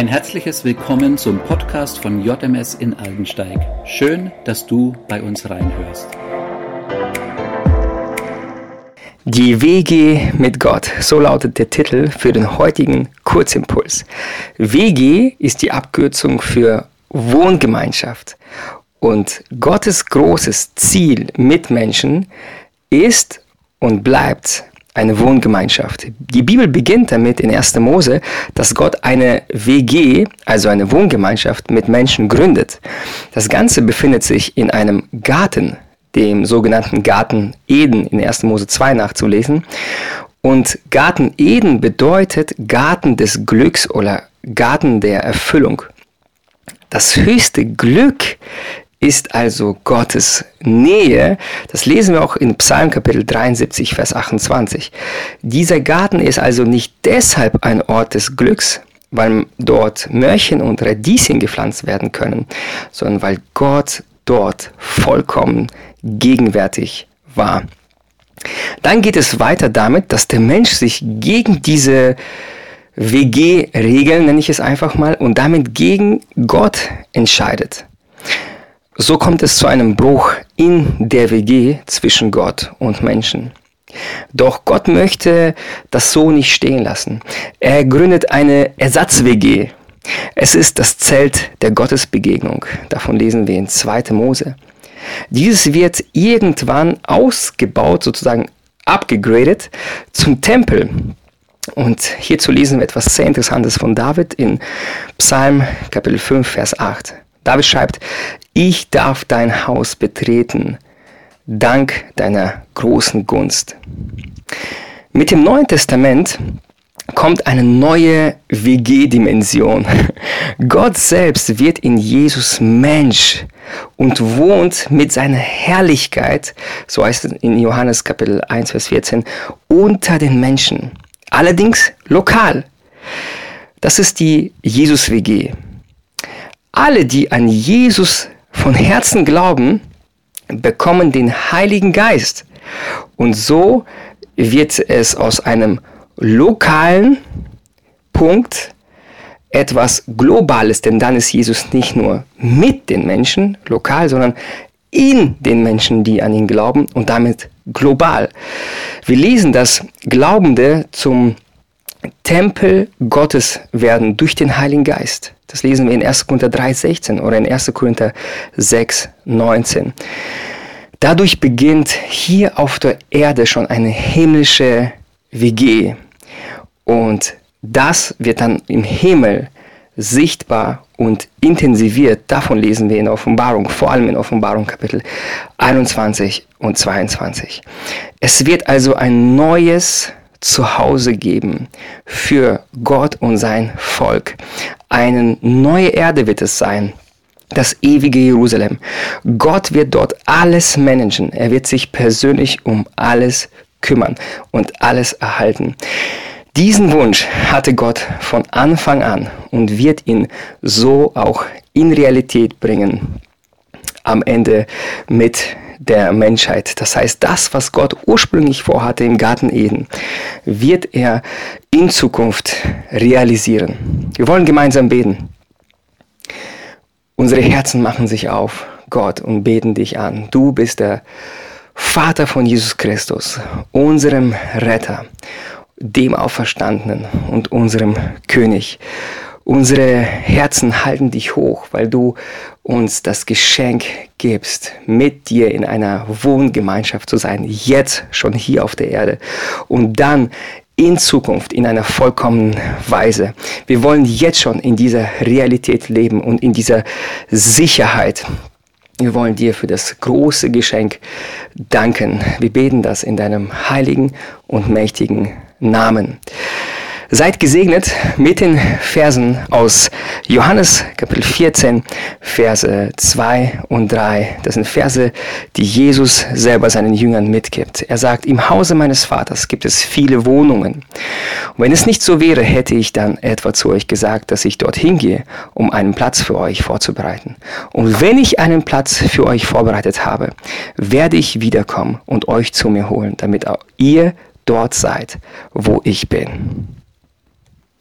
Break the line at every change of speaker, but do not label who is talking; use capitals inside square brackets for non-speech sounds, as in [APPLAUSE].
Ein herzliches Willkommen zum Podcast von JMS in Aldensteig. Schön, dass du bei uns reinhörst.
Die WG mit Gott, so lautet der Titel für den heutigen Kurzimpuls. WG ist die Abkürzung für Wohngemeinschaft. Und Gottes großes Ziel mit Menschen ist und bleibt eine Wohngemeinschaft. Die Bibel beginnt damit in 1. Mose, dass Gott eine WG, also eine Wohngemeinschaft mit Menschen gründet. Das Ganze befindet sich in einem Garten, dem sogenannten Garten Eden in 1. Mose 2 nachzulesen. Und Garten Eden bedeutet Garten des Glücks oder Garten der Erfüllung. Das höchste Glück ist also Gottes Nähe. Das lesen wir auch in Psalm Kapitel 73, Vers 28. Dieser Garten ist also nicht deshalb ein Ort des Glücks, weil dort Mörchen und Radieschen gepflanzt werden können, sondern weil Gott dort vollkommen gegenwärtig war. Dann geht es weiter damit, dass der Mensch sich gegen diese WG-Regeln, nenne ich es einfach mal, und damit gegen Gott entscheidet. So kommt es zu einem Bruch in der WG zwischen Gott und Menschen. Doch Gott möchte das so nicht stehen lassen. Er gründet eine Ersatz-WG. Es ist das Zelt der Gottesbegegnung. Davon lesen wir in 2. Mose. Dieses wird irgendwann ausgebaut, sozusagen abgegradet zum Tempel. Und hierzu lesen wir etwas sehr Interessantes von David in Psalm Kapitel 5, Vers 8. David schreibt, ich darf dein Haus betreten, dank deiner großen Gunst. Mit dem Neuen Testament kommt eine neue WG-Dimension. [LAUGHS] Gott selbst wird in Jesus Mensch und wohnt mit seiner Herrlichkeit, so heißt es in Johannes Kapitel 1, Vers 14, unter den Menschen. Allerdings lokal. Das ist die Jesus-WG. Alle, die an Jesus von Herzen glauben, bekommen den Heiligen Geist. Und so wird es aus einem lokalen Punkt etwas Globales, denn dann ist Jesus nicht nur mit den Menschen lokal, sondern in den Menschen, die an ihn glauben und damit global. Wir lesen, dass Glaubende zum Tempel Gottes werden durch den Heiligen Geist. Das lesen wir in 1. Korinther 3,16 oder in 1. Korinther 6,19. Dadurch beginnt hier auf der Erde schon eine himmlische WG. Und das wird dann im Himmel sichtbar und intensiviert. Davon lesen wir in Offenbarung, vor allem in Offenbarung Kapitel 21 und 22. Es wird also ein neues Zuhause geben für Gott und sein Volk. Eine neue Erde wird es sein. Das ewige Jerusalem. Gott wird dort alles managen. Er wird sich persönlich um alles kümmern und alles erhalten. Diesen Wunsch hatte Gott von Anfang an und wird ihn so auch in Realität bringen. Am Ende mit der Menschheit. Das heißt, das, was Gott ursprünglich vorhatte im Garten Eden, wird er in Zukunft realisieren. Wir wollen gemeinsam beten. Unsere Herzen machen sich auf, Gott, und beten dich an. Du bist der Vater von Jesus Christus, unserem Retter, dem Auferstandenen und unserem König. Unsere Herzen halten dich hoch, weil du uns das Geschenk gibst, mit dir in einer Wohngemeinschaft zu sein, jetzt schon hier auf der Erde und dann in Zukunft in einer vollkommenen Weise. Wir wollen jetzt schon in dieser Realität leben und in dieser Sicherheit. Wir wollen dir für das große Geschenk danken. Wir beten das in deinem heiligen und mächtigen Namen. Seid gesegnet mit den Versen aus Johannes Kapitel 14, Verse 2 und 3. Das sind Verse, die Jesus selber seinen Jüngern mitgibt. Er sagt, im Hause meines Vaters gibt es viele Wohnungen. Und wenn es nicht so wäre, hätte ich dann etwa zu euch gesagt, dass ich dorthin gehe, um einen Platz für euch vorzubereiten. Und wenn ich einen Platz für euch vorbereitet habe, werde ich wiederkommen und euch zu mir holen, damit auch ihr dort seid, wo ich bin.